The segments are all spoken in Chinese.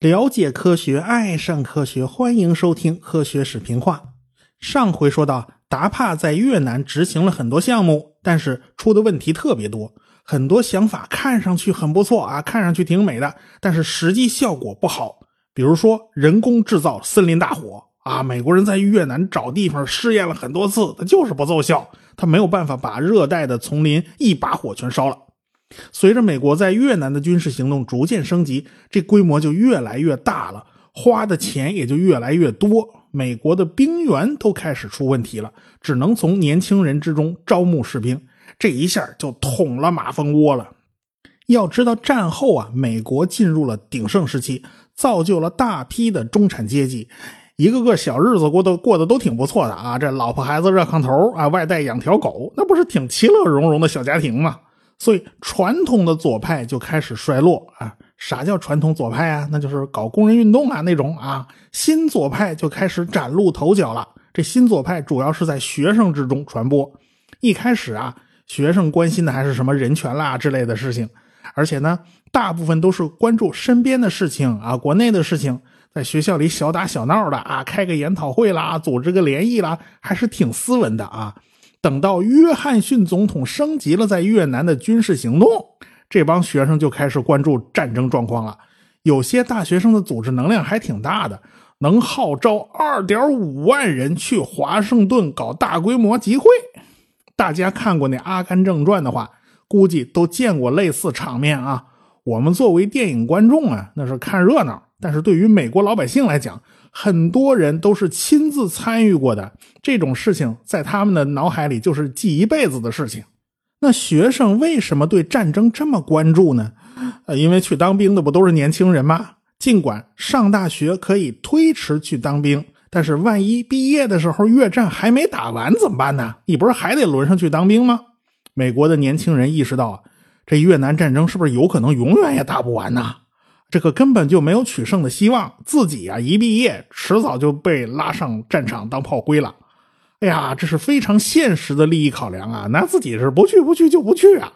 了解科学，爱上科学，欢迎收听《科学视频化》。上回说到，达帕在越南执行了很多项目，但是出的问题特别多。很多想法看上去很不错啊，看上去挺美的，但是实际效果不好。比如说，人工制造森林大火啊，美国人在越南找地方试验了很多次，它就是不奏效，他没有办法把热带的丛林一把火全烧了。随着美国在越南的军事行动逐渐升级，这规模就越来越大了，花的钱也就越来越多。美国的兵源都开始出问题了，只能从年轻人之中招募士兵，这一下就捅了马蜂窝了。要知道，战后啊，美国进入了鼎盛时期，造就了大批的中产阶级，一个个小日子过得过得都挺不错的啊。这老婆孩子热炕头啊，外带养条狗，那不是挺其乐融融的小家庭吗？所以，传统的左派就开始衰落啊！啥叫传统左派啊？那就是搞工人运动啊那种啊。新左派就开始崭露头角了。这新左派主要是在学生之中传播。一开始啊，学生关心的还是什么人权啦之类的事情，而且呢，大部分都是关注身边的事情啊，国内的事情，在学校里小打小闹的啊，开个研讨会啦，组织个联谊啦，还是挺斯文的啊。等到约翰逊总统升级了在越南的军事行动，这帮学生就开始关注战争状况了。有些大学生的组织能量还挺大的，能号召二点五万人去华盛顿搞大规模集会。大家看过那《阿甘正传》的话，估计都见过类似场面啊。我们作为电影观众啊，那是看热闹；但是对于美国老百姓来讲，很多人都是亲自参与过的这种事情，在他们的脑海里就是记一辈子的事情。那学生为什么对战争这么关注呢？呃，因为去当兵的不都是年轻人吗？尽管上大学可以推迟去当兵，但是万一毕业的时候越战还没打完怎么办呢？你不是还得轮上去当兵吗？美国的年轻人意识到，这越南战争是不是有可能永远也打不完呢？这个根本就没有取胜的希望，自己啊一毕业，迟早就被拉上战场当炮灰了。哎呀，这是非常现实的利益考量啊！那自己是不去不去就不去啊。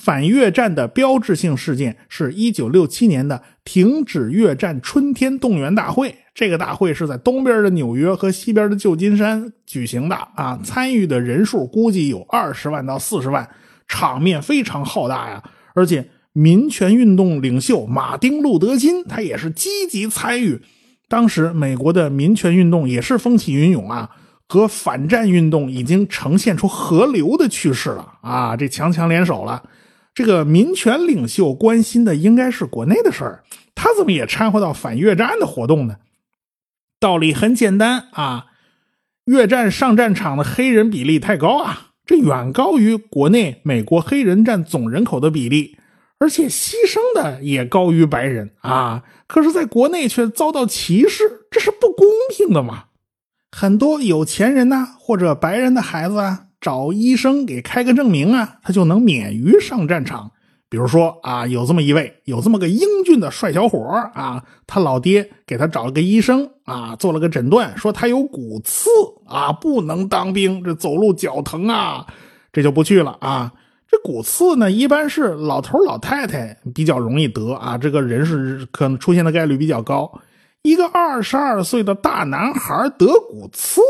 反越战的标志性事件是一九六七年的停止越战春天动员大会，这个大会是在东边的纽约和西边的旧金山举行的啊，参与的人数估计有二十万到四十万，场面非常浩大呀，而且。民权运动领袖马丁·路德·金，他也是积极参与。当时美国的民权运动也是风起云涌啊，和反战运动已经呈现出合流的趋势了啊，这强强联手了。这个民权领袖关心的应该是国内的事儿，他怎么也掺和到反越战的活动呢？道理很简单啊，越战上战场的黑人比例太高啊，这远高于国内美国黑人占总人口的比例。而且牺牲的也高于白人啊，可是，在国内却遭到歧视，这是不公平的嘛？很多有钱人呐，或者白人的孩子啊，找医生给开个证明啊，他就能免于上战场。比如说啊，有这么一位，有这么个英俊的帅小伙啊，他老爹给他找了个医生啊，做了个诊断，说他有骨刺啊，不能当兵，这走路脚疼啊，这就不去了啊。这骨刺呢，一般是老头老太太比较容易得啊，这个人是可能出现的概率比较高。一个二十二岁的大男孩得骨刺，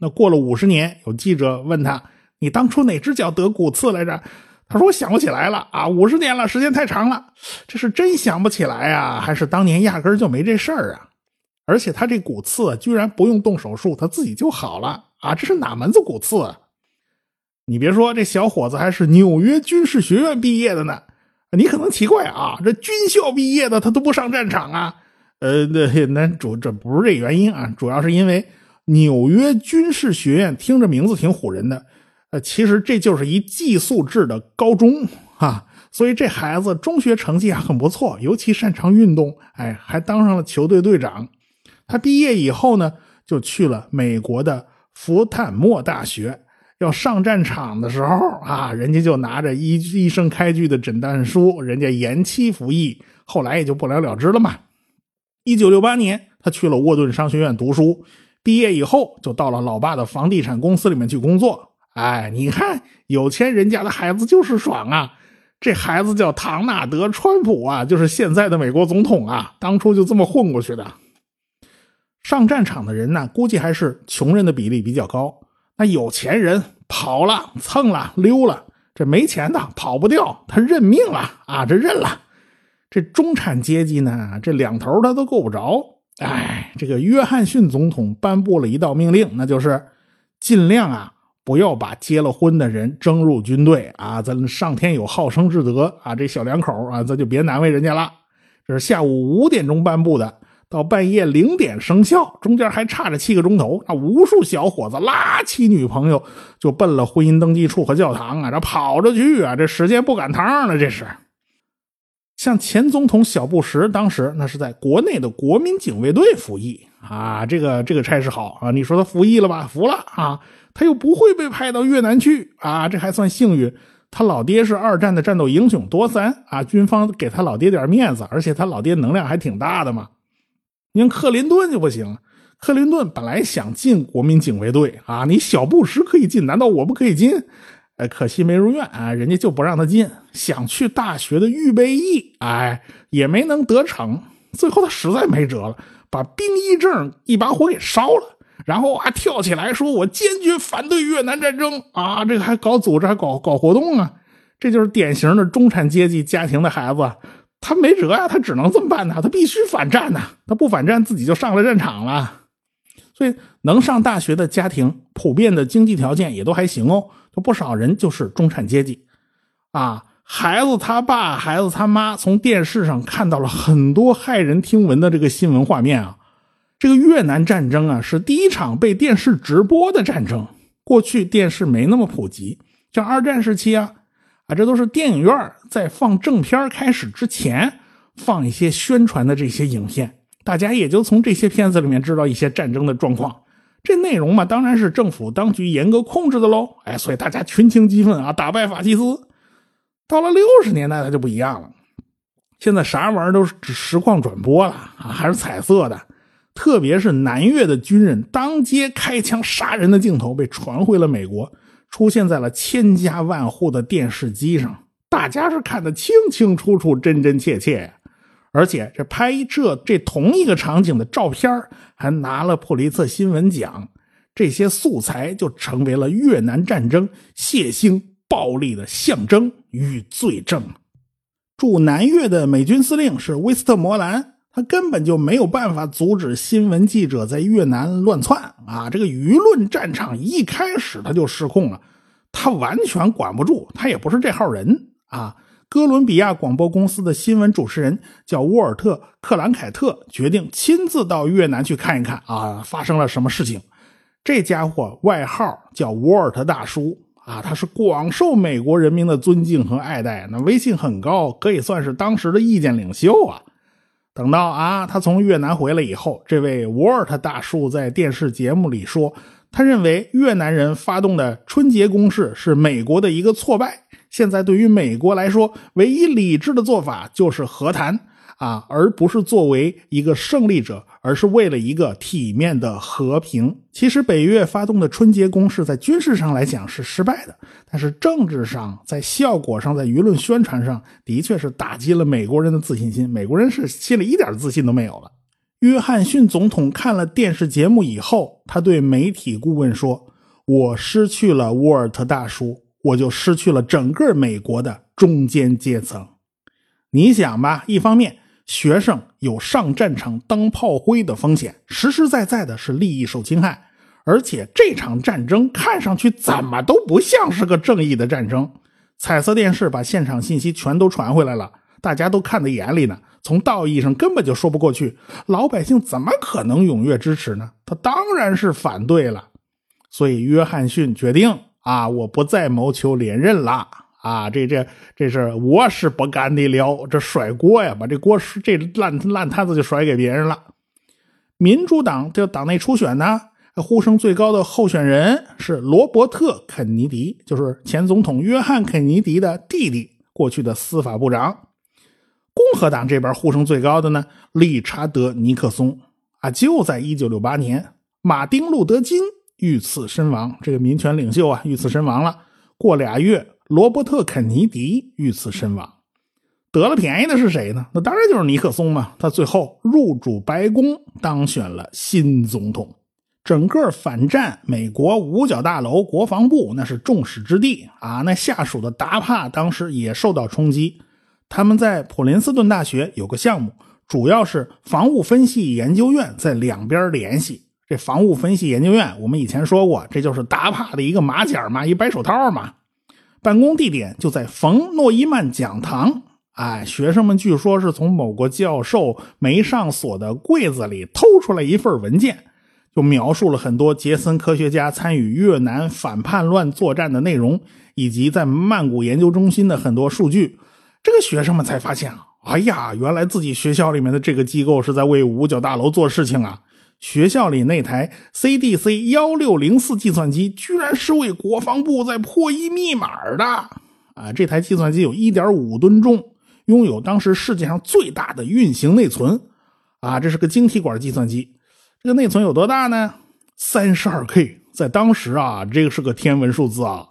那过了五十年，有记者问他：“你当初哪只脚得骨刺来着？”他说：“我想不起来了啊，五十年了，时间太长了。这是真想不起来呀，还是当年压根就没这事儿啊？而且他这骨刺居然不用动手术，他自己就好了啊！这是哪门子骨刺？”啊你别说，这小伙子还是纽约军事学院毕业的呢。你可能奇怪啊，这军校毕业的他都不上战场啊？呃，那那主这不是这原因啊，主要是因为纽约军事学院听着名字挺唬人的。呃，其实这就是一寄宿制的高中啊，所以这孩子中学成绩还很不错，尤其擅长运动，哎，还当上了球队队长。他毕业以后呢，就去了美国的福坦莫大学。要上战场的时候啊，人家就拿着医医生开具的诊断书，人家延期服役，后来也就不了了之了嘛。一九六八年，他去了沃顿商学院读书，毕业以后就到了老爸的房地产公司里面去工作。哎，你看有钱人家的孩子就是爽啊！这孩子叫唐纳德·川普啊，就是现在的美国总统啊，当初就这么混过去的。上战场的人呢，估计还是穷人的比例比较高。那有钱人跑了、蹭了、溜了，这没钱的跑不掉，他认命了啊，这认了。这中产阶级呢，这两头他都够不着。哎，这个约翰逊总统颁布了一道命令，那就是尽量啊。不要把结了婚的人征入军队啊！咱上天有好生之德啊！这小两口啊，咱就别难为人家了。这是下午五点钟颁布的，到半夜零点生效，中间还差着七个钟头。那无数小伙子拉起女朋友就奔了婚姻登记处和教堂啊，这跑着去啊！这时间不赶趟了，这是。像前总统小布什当时那是在国内的国民警卫队服役啊，这个这个差事好啊！你说他服役了吧？服了啊！他又不会被派到越南去啊，这还算幸运。他老爹是二战的战斗英雄多三啊，军方给他老爹点面子，而且他老爹能量还挺大的嘛。你看克林顿就不行，克林顿本来想进国民警卫队啊，你小布什可以进，难道我不可以进？哎，可惜没如愿啊，人家就不让他进。想去大学的预备役，哎，也没能得逞。最后他实在没辙了，把兵役证一把火给烧了。然后啊，跳起来说：“我坚决反对越南战争啊！这个还搞组织，还搞搞活动啊！这就是典型的中产阶级家庭的孩子，他没辙呀，他只能这么办呐，他必须反战呐！他不反战，自己就上了战场了。所以，能上大学的家庭，普遍的经济条件也都还行哦，有不少人就是中产阶级啊。孩子他爸、孩子他妈从电视上看到了很多骇人听闻的这个新闻画面啊。”这个越南战争啊，是第一场被电视直播的战争。过去电视没那么普及，像二战时期啊，啊，这都是电影院在放正片开始之前放一些宣传的这些影片，大家也就从这些片子里面知道一些战争的状况。这内容嘛，当然是政府当局严格控制的喽。哎，所以大家群情激愤啊，打败法西斯。到了六十年代，它就不一样了。现在啥玩意儿都是实况转播了啊，还是彩色的。特别是南越的军人当街开枪杀人的镜头被传回了美国，出现在了千家万户的电视机上，大家是看得清清楚楚、真真切切。而且这拍摄这同一个场景的照片还拿了普利策新闻奖，这些素材就成为了越南战争血腥暴力的象征与罪证。驻南越的美军司令是威斯特摩兰。他根本就没有办法阻止新闻记者在越南乱窜啊！这个舆论战场一开始他就失控了，他完全管不住，他也不是这号人啊！哥伦比亚广播公司的新闻主持人叫沃尔特·克兰凯特，决定亲自到越南去看一看啊，发生了什么事情。这家伙外号叫沃尔特大叔啊，他是广受美国人民的尊敬和爱戴，那威信很高，可以算是当时的意见领袖啊。等到啊，他从越南回来以后，这位沃尔特大叔在电视节目里说，他认为越南人发动的春节攻势是美国的一个挫败。现在对于美国来说，唯一理智的做法就是和谈。啊，而不是作为一个胜利者，而是为了一个体面的和平。其实北越发动的春节攻势，在军事上来讲是失败的，但是政治上、在效果上、在舆论宣传上，的确是打击了美国人的自信心。美国人是心里一点自信都没有了。约翰逊总统看了电视节目以后，他对媒体顾问说：“我失去了沃尔特大叔，我就失去了整个美国的中间阶层。”你想吧，一方面。学生有上战场当炮灰的风险，实实在在的是利益受侵害。而且这场战争看上去怎么都不像是个正义的战争。彩色电视把现场信息全都传回来了，大家都看在眼里呢。从道义上根本就说不过去，老百姓怎么可能踊跃支持呢？他当然是反对了。所以约翰逊决定啊，我不再谋求连任了。啊，这这这是我是不敢的了，这甩锅呀，把这锅这烂烂摊子就甩给别人了。民主党这党内初选呢，呼声最高的候选人是罗伯特·肯尼迪，就是前总统约翰·肯尼迪的弟弟，过去的司法部长。共和党这边呼声最高的呢，理查德·尼克松啊，就在1968年，马丁·路德·金遇刺身亡。这个民权领袖啊，遇刺身亡了。过俩月，罗伯特·肯尼迪遇刺身亡。得了便宜的是谁呢？那当然就是尼克松嘛。他最后入主白宫，当选了新总统。整个反战，美国五角大楼、国防部那是众矢之的啊。那下属的达帕当时也受到冲击。他们在普林斯顿大学有个项目，主要是防务分析研究院在两边联系。这防务分析研究院，我们以前说过，这就是达帕的一个马甲嘛，一白手套嘛。办公地点就在冯诺依曼讲堂。哎，学生们据说是从某个教授没上锁的柜子里偷出来一份文件，就描述了很多杰森科学家参与越南反叛乱作战的内容，以及在曼谷研究中心的很多数据。这个学生们才发现啊，哎呀，原来自己学校里面的这个机构是在为五角大楼做事情啊！学校里那台 CDC 幺六零四计算机居然是为国防部在破译密码的啊！这台计算机有一点五吨重。拥有当时世界上最大的运行内存，啊，这是个晶体管计算机。这个内存有多大呢？三十二 K，在当时啊，这个是个天文数字啊。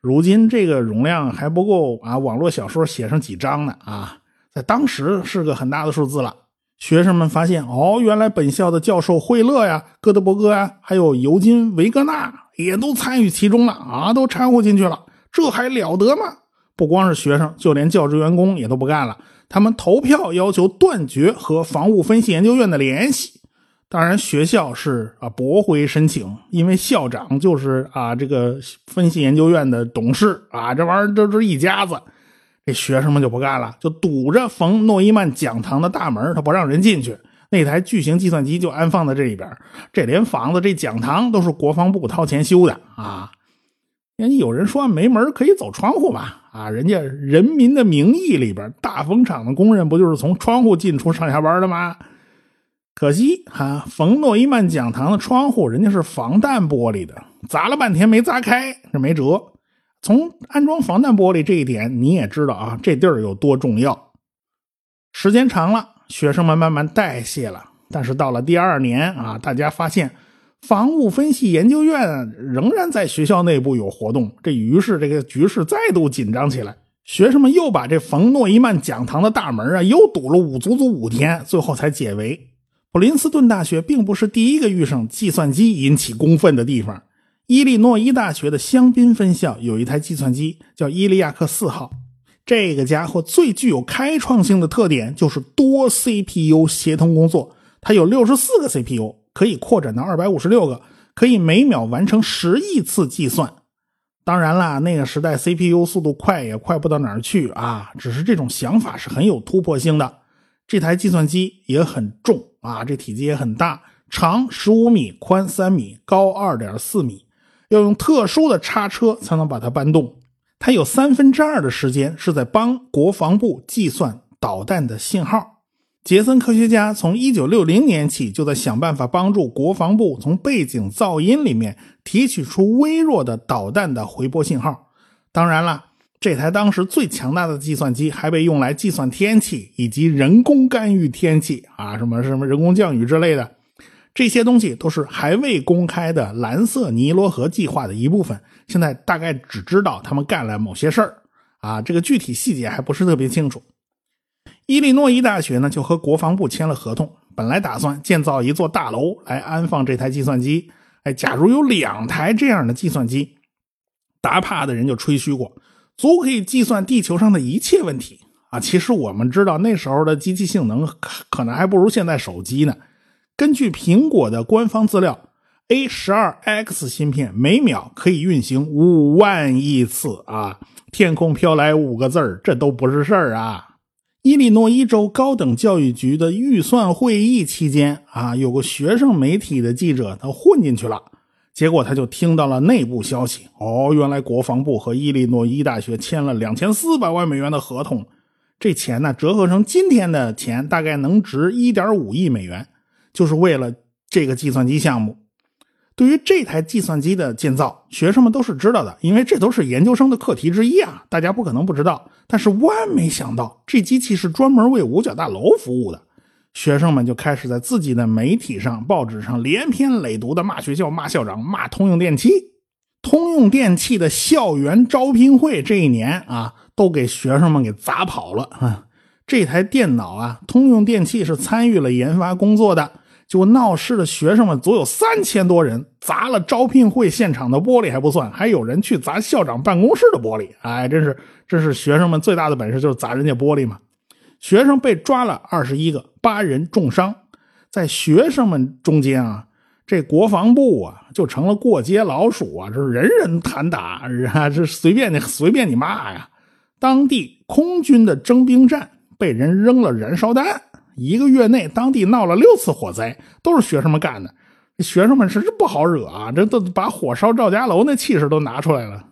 如今这个容量还不够啊，网络小说写上几章呢啊，在当时是个很大的数字了。学生们发现，哦，原来本校的教授惠勒呀、哥德伯格呀，还有尤金·维格纳也都参与其中了啊，都掺和进去了，这还了得吗？不光是学生，就连教职员工也都不干了。他们投票要求断绝和防务分析研究院的联系。当然，学校是啊驳回申请，因为校长就是啊这个分析研究院的董事啊，这玩意儿都是一家子。这学生们就不干了，就堵着冯诺依曼讲堂的大门，他不让人进去。那台巨型计算机就安放在这里边。这连房子、这讲堂都是国防部掏钱修的啊。人家有人说没门可以走窗户吧？啊，人家《人民的名义》里边，大风厂的工人不就是从窗户进出上下班的吗？可惜哈，冯诺依曼讲堂的窗户人家是防弹玻璃的，砸了半天没砸开，这没辙。从安装防弹玻璃这一点你也知道啊，这地儿有多重要。时间长了，学生们慢慢代谢了，但是到了第二年啊，大家发现。防务分析研究院仍然在学校内部有活动，这于是这个局势再度紧张起来。学生们又把这冯诺依曼讲堂的大门啊，又堵了五足足五天，最后才解围。普林斯顿大学并不是第一个遇上计算机引起公愤的地方。伊利诺伊大学的香槟分校有一台计算机叫伊利亚克四号，这个家伙最具有开创性的特点就是多 CPU 协同工作，它有六十四个 CPU。可以扩展到二百五十六个，可以每秒完成十亿次计算。当然啦，那个时代 CPU 速度快也快不到哪儿去啊。只是这种想法是很有突破性的。这台计算机也很重啊，这体积也很大，长十五米，宽三米，高二点四米，要用特殊的叉车才能把它搬动。它有三分之二的时间是在帮国防部计算导弹的信号。杰森科学家从1960年起就在想办法帮助国防部从背景噪音里面提取出微弱的导弹的回波信号。当然了，这台当时最强大的计算机还被用来计算天气以及人工干预天气啊，什么什么人工降雨之类的。这些东西都是还未公开的蓝色尼罗河计划的一部分。现在大概只知道他们干了某些事儿啊，这个具体细节还不是特别清楚。伊利诺伊大学呢，就和国防部签了合同，本来打算建造一座大楼来安放这台计算机。哎，假如有两台这样的计算机，达帕的人就吹嘘过，足可以计算地球上的一切问题啊。其实我们知道，那时候的机器性能可能还不如现在手机呢。根据苹果的官方资料，A 十二 X 芯片每秒可以运行五万亿次啊！天空飘来五个字儿，这都不是事儿啊！伊利诺伊州高等教育局的预算会议期间啊，有个学生媒体的记者他混进去了，结果他就听到了内部消息。哦，原来国防部和伊利诺伊大学签了两千四百万美元的合同，这钱呢折合成今天的钱大概能值一点五亿美元，就是为了这个计算机项目。对于这台计算机的建造，学生们都是知道的，因为这都是研究生的课题之一啊，大家不可能不知道。但是万没想到，这机器是专门为五角大楼服务的。学生们就开始在自己的媒体上、报纸上连篇累牍的骂学校、骂校长、骂通用电器。通用电器的校园招聘会这一年啊，都给学生们给砸跑了啊！这台电脑啊，通用电器是参与了研发工作的。就闹事的学生们足有三千多人，砸了招聘会现场的玻璃还不算，还有人去砸校长办公室的玻璃。哎，真是，这是学生们最大的本事，就是砸人家玻璃嘛。学生被抓了二十一个，八人重伤。在学生们中间啊，这国防部啊就成了过街老鼠啊，这是人人喊打啊，这随便你随便你骂呀。当地空军的征兵站被人扔了燃烧弹。一个月内，当地闹了六次火灾，都是学生们干的。学生们是不好惹啊，这都把火烧赵家楼那气势都拿出来了。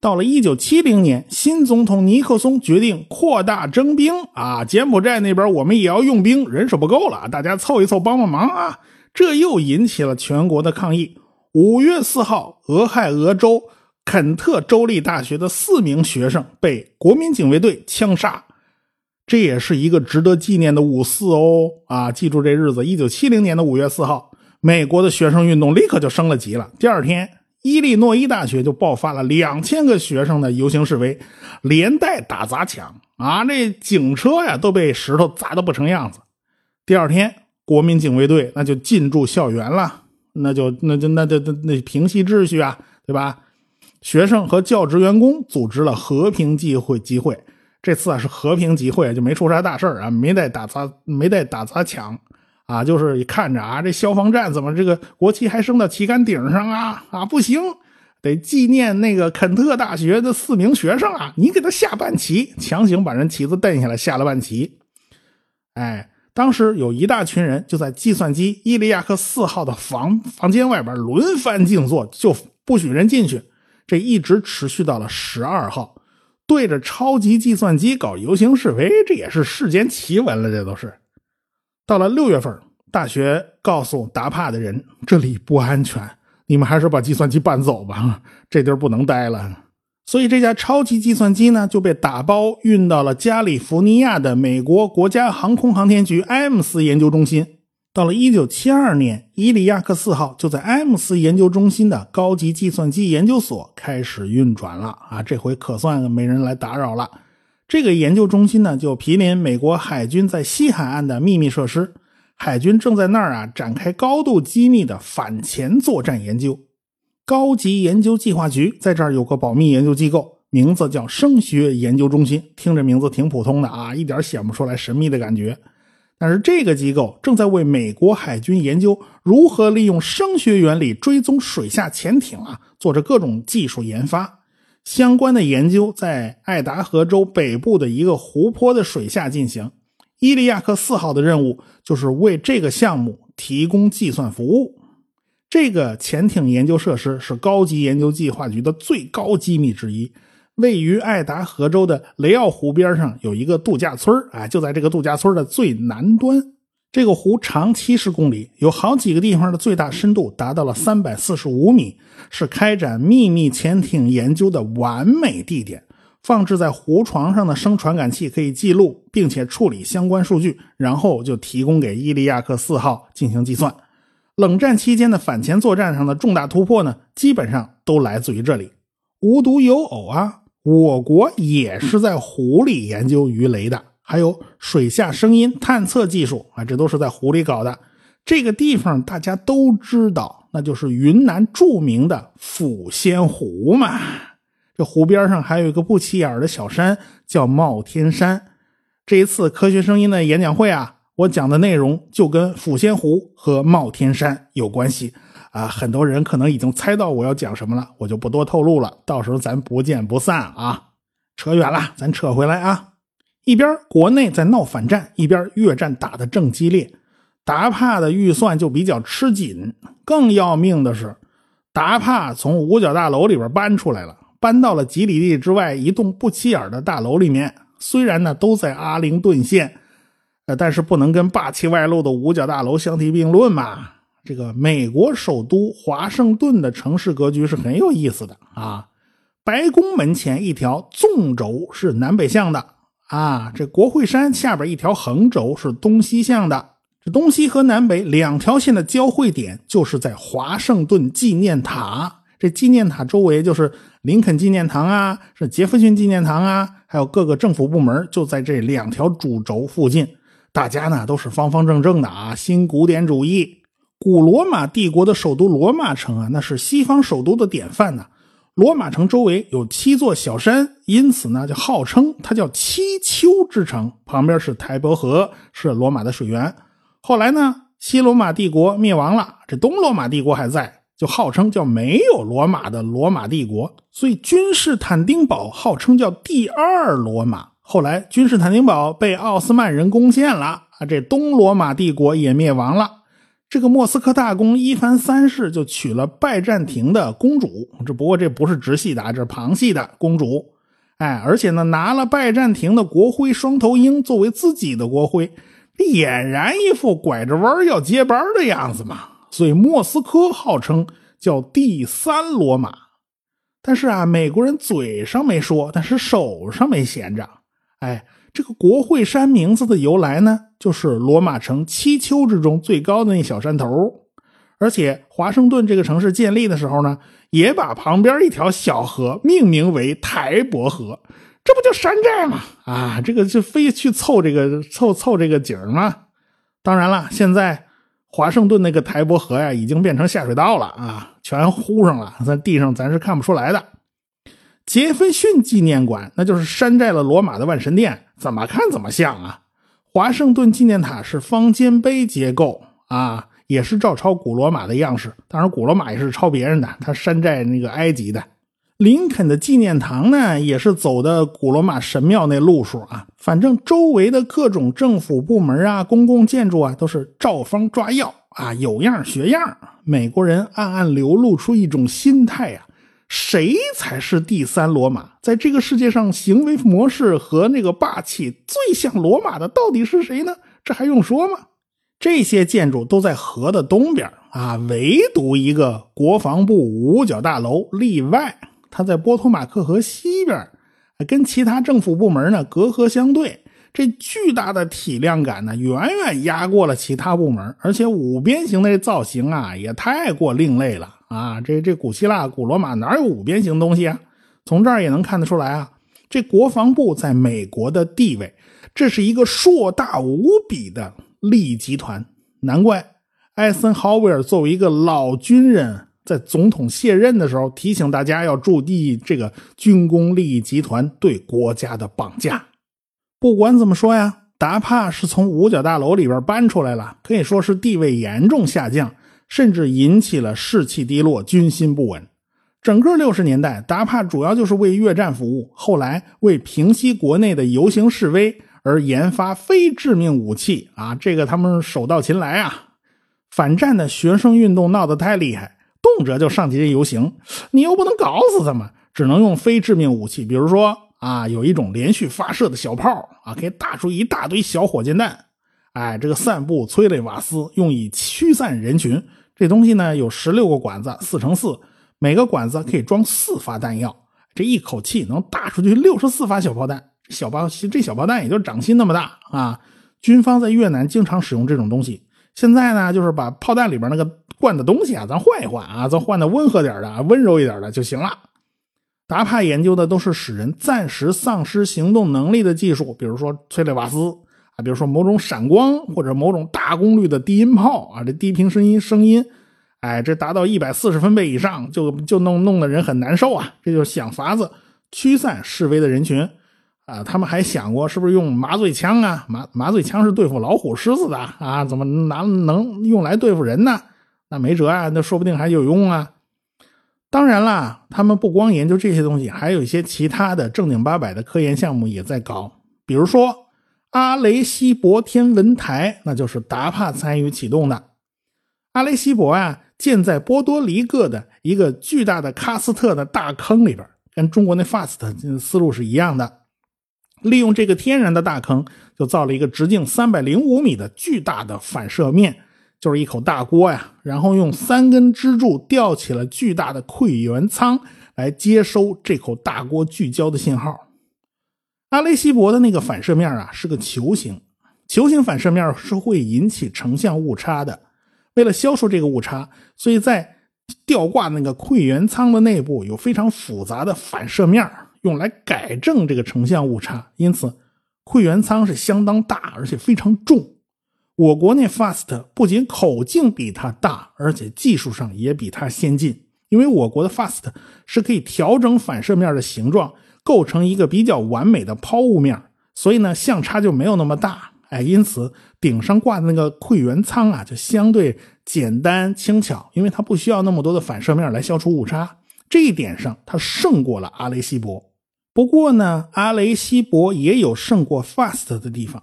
到了一九七零年，新总统尼克松决定扩大征兵啊，柬埔寨那边我们也要用兵，人手不够了，大家凑一凑，帮帮忙啊！这又引起了全国的抗议。五月四号，俄亥俄州肯特州立大学的四名学生被国民警卫队枪杀。这也是一个值得纪念的五四哦啊！记住这日子，一九七零年的五月四号，美国的学生运动立刻就升了级了。第二天，伊利诺伊大学就爆发了两千个学生的游行示威，连带打砸抢啊！这警车呀都被石头砸得不成样子。第二天，国民警卫队那就进驻校园了，那就那就那就那那平息秩序啊，对吧？学生和教职员工组织了和平集会集会。这次啊是和平集会，就没出啥大事啊，没带打砸，没带打砸抢，啊，就是看着啊，这消防站怎么这个国旗还升到旗杆顶上啊？啊，不行，得纪念那个肯特大学的四名学生啊，你给他下半旗，强行把人旗子蹬下来，下了半旗。哎，当时有一大群人就在计算机伊利亚克四号的房房间外边轮番静坐，就不许人进去，这一直持续到了十二号。对着超级计算机搞游行示威，这也是世间奇闻了。这都是到了六月份，大学告诉达帕的人，这里不安全，你们还是把计算机搬走吧，这地儿不能待了。所以这架超级计算机呢，就被打包运到了加利福尼亚的美国国家航空航天局埃姆斯研究中心。到了1972年，伊里亚克四号就在埃姆斯研究中心的高级计算机研究所开始运转了啊！这回可算没人来打扰了。这个研究中心呢，就毗邻美国海军在西海岸的秘密设施，海军正在那儿啊展开高度机密的反潜作战研究。高级研究计划局在这儿有个保密研究机构，名字叫声学研究中心，听着名字挺普通的啊，一点显不出来神秘的感觉。但是这个机构正在为美国海军研究如何利用声学原理追踪水下潜艇啊，做着各种技术研发。相关的研究在爱达荷州北部的一个湖泊的水下进行。伊利亚克四号的任务就是为这个项目提供计算服务。这个潜艇研究设施是高级研究计划局的最高机密之一。位于爱达荷州的雷奥湖边上有一个度假村啊，就在这个度假村的最南端。这个湖长七十公里，有好几个地方的最大深度达到了三百四十五米，是开展秘密潜艇研究的完美地点。放置在湖床上的声传感器可以记录并且处理相关数据，然后就提供给伊利亚克四号进行计算。冷战期间的反潜作战上的重大突破呢，基本上都来自于这里。无独有偶啊。我国也是在湖里研究鱼雷的，还有水下声音探测技术啊，这都是在湖里搞的。这个地方大家都知道，那就是云南著名的抚仙湖嘛。这湖边上还有一个不起眼的小山，叫帽天山。这一次科学声音的演讲会啊，我讲的内容就跟抚仙湖和帽天山有关系。啊，很多人可能已经猜到我要讲什么了，我就不多透露了。到时候咱不见不散啊！扯远了，咱扯回来啊。一边国内在闹反战，一边越战打得正激烈，达帕的预算就比较吃紧。更要命的是，达帕从五角大楼里边搬出来了，搬到了几里地之外一栋不起眼的大楼里面。虽然呢都在阿灵顿县，呃，但是不能跟霸气外露的五角大楼相提并论嘛。这个美国首都华盛顿的城市格局是很有意思的啊！白宫门前一条纵轴是南北向的啊，这国会山下边一条横轴是东西向的。这东西和南北两条线的交汇点就是在华盛顿纪念塔。这纪念塔周围就是林肯纪念堂啊，是杰弗逊纪念堂啊，还有各个政府部门就在这两条主轴附近。大家呢都是方方正正的啊，新古典主义。古罗马帝国的首都罗马城啊，那是西方首都的典范呢。罗马城周围有七座小山，因此呢就号称它叫七丘之城。旁边是台伯河，是罗马的水源。后来呢，西罗马帝国灭亡了，这东罗马帝国还在。就号称叫没有罗马的罗马帝国，所以君士坦丁堡号称叫第二罗马。后来君士坦丁堡被奥斯曼人攻陷了啊，这东罗马帝国也灭亡了。这个莫斯科大公伊凡三世就娶了拜占庭的公主，只不过这不是直系的啊，这是旁系的公主。哎，而且呢，拿了拜占庭的国徽双头鹰作为自己的国徽，俨然一副拐着弯要接班的样子嘛。所以莫斯科号称叫第三罗马，但是啊，美国人嘴上没说，但是手上没闲着。哎，这个国会山名字的由来呢，就是罗马城七丘之中最高的那小山头。而且华盛顿这个城市建立的时候呢，也把旁边一条小河命名为台伯河，这不就山寨吗？啊，这个就非去凑这个凑凑这个景吗？当然了，现在。华盛顿那个台伯河呀，已经变成下水道了啊，全糊上了，在地上咱是看不出来的。杰斐逊纪念馆那就是山寨了罗马的万神殿，怎么看怎么像啊。华盛顿纪念塔是方尖碑结构啊，也是照抄古罗马的样式，当然古罗马也是抄别人的，他山寨那个埃及的。林肯的纪念堂呢，也是走的古罗马神庙那路数啊。反正周围的各种政府部门啊、公共建筑啊，都是照方抓药啊，有样学样。美国人暗暗流露出一种心态呀：谁才是第三罗马？在这个世界上，行为模式和那个霸气最像罗马的，到底是谁呢？这还用说吗？这些建筑都在河的东边啊，唯独一个国防部五角大楼例外。它在波托马克河西边，跟其他政府部门呢隔河相对。这巨大的体量感呢，远远压过了其他部门，而且五边形的造型啊，也太过另类了啊！这这古希腊、古罗马哪有五边形东西啊？从这儿也能看得出来啊，这国防部在美国的地位，这是一个硕大无比的利益集团。难怪艾森豪威尔作为一个老军人。在总统卸任的时候，提醒大家要注意这个军工利益集团对国家的绑架。不管怎么说呀，达帕是从五角大楼里边搬出来了，可以说是地位严重下降，甚至引起了士气低落、军心不稳。整个六十年代，达帕主要就是为越战服务，后来为平息国内的游行示威而研发非致命武器啊，这个他们手到擒来啊。反战的学生运动闹得太厉害。动辄就上街游行，你又不能搞死他们，只能用非致命武器，比如说啊，有一种连续发射的小炮啊，可以打出一大堆小火箭弹，哎，这个散布催泪瓦斯，用以驱散人群。这东西呢有十六个管子，四乘四，每个管子可以装四发弹药，这一口气能打出去六十四发小炮弹。小炮这小炮弹也就掌心那么大啊。军方在越南经常使用这种东西。现在呢，就是把炮弹里边那个。灌的东西啊，咱换一换啊，咱换的温和点的、温柔一点的就行了。达帕研究的都是使人暂时丧失行动能力的技术，比如说催泪瓦斯啊，比如说某种闪光或者某种大功率的低音炮啊，这低频声音声音，哎，这达到一百四十分贝以上，就就弄弄得人很难受啊。这就是想法子驱散示威的人群啊。他们还想过是不是用麻醉枪啊？麻麻醉枪是对付老虎、狮子的啊，怎么拿能用来对付人呢？那没辙啊，那说不定还有用啊！当然啦，他们不光研究这些东西，还有一些其他的正经八百的科研项目也在搞。比如说阿雷西博天文台，那就是达帕参与启动的。阿雷西博啊，建在波多黎各的一个巨大的喀斯特的大坑里边，跟中国那 FAST 思路是一样的。利用这个天然的大坑，就造了一个直径三百零五米的巨大的反射面。就是一口大锅呀，然后用三根支柱吊起了巨大的馈源舱来接收这口大锅聚焦的信号。阿雷西博的那个反射面啊是个球形，球形反射面是会引起成像误差的。为了消除这个误差，所以在吊挂那个馈源舱的内部有非常复杂的反射面用来改正这个成像误差。因此，馈源舱是相当大，而且非常重。我国那 FAST 不仅口径比它大，而且技术上也比它先进。因为我国的 FAST 是可以调整反射面的形状，构成一个比较完美的抛物面，所以呢，相差就没有那么大。哎，因此顶上挂的那个馈源舱啊，就相对简单轻巧，因为它不需要那么多的反射面来消除误差。这一点上，它胜过了阿雷西博。不过呢，阿雷西博也有胜过 FAST 的地方，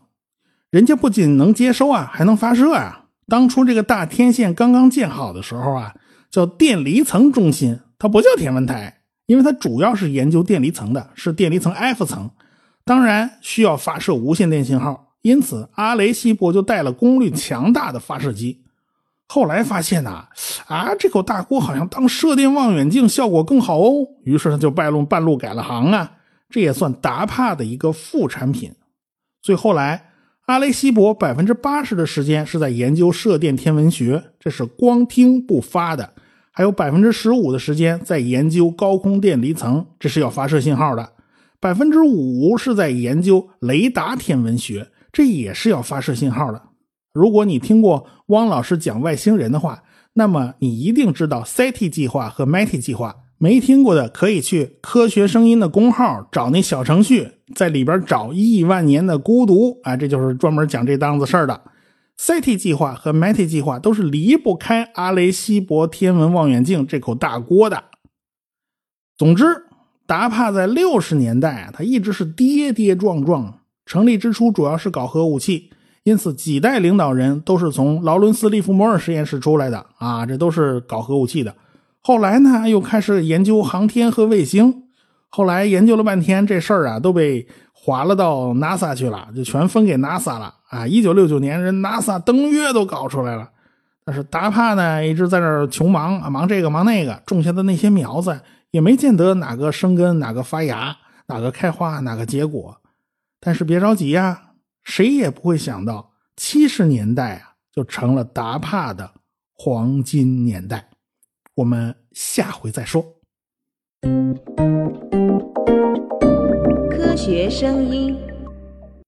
人家不仅能接收啊，还能发射啊。当初这个大天线刚刚建好的时候啊。叫电离层中心，它不叫天文台，因为它主要是研究电离层的，是电离层 F 层，当然需要发射无线电信号，因此阿雷西博就带了功率强大的发射机。后来发现呐，啊，这口大锅好像当射电望远镜效果更好哦，于是他就半路半路改了行啊，这也算达帕的一个副产品。所以后来阿雷西博百分之八十的时间是在研究射电天文学，这是光听不发的。还有百分之十五的时间在研究高空电离层，这是要发射信号的；百分之五是在研究雷达天文学，这也是要发射信号的。如果你听过汪老师讲外星人的话，那么你一定知道 SETI 计划和 METI 计划。没听过的可以去科学声音的公号找那小程序，在里边找亿万年的孤独啊，这就是专门讲这档子事儿的。SET 计划和 METI 计划都是离不开阿雷西博天文望远镜这口大锅的。总之，达帕在六十年代啊，它一直是跌跌撞撞。成立之初主要是搞核武器，因此几代领导人都是从劳伦斯·利弗莫尔实验室出来的啊，这都是搞核武器的。后来呢，又开始研究航天和卫星。后来研究了半天，这事儿啊都被划了到 NASA 去了，就全分给 NASA 了。啊，一九六九年，人 NASA 登月都搞出来了，但是达帕呢一直在那儿穷忙啊，忙这个忙那个，种下的那些苗子也没见得哪个生根，哪个发芽，哪个开花，哪个结果。但是别着急呀，谁也不会想到，七十年代啊就成了达帕的黄金年代。我们下回再说。科学声音。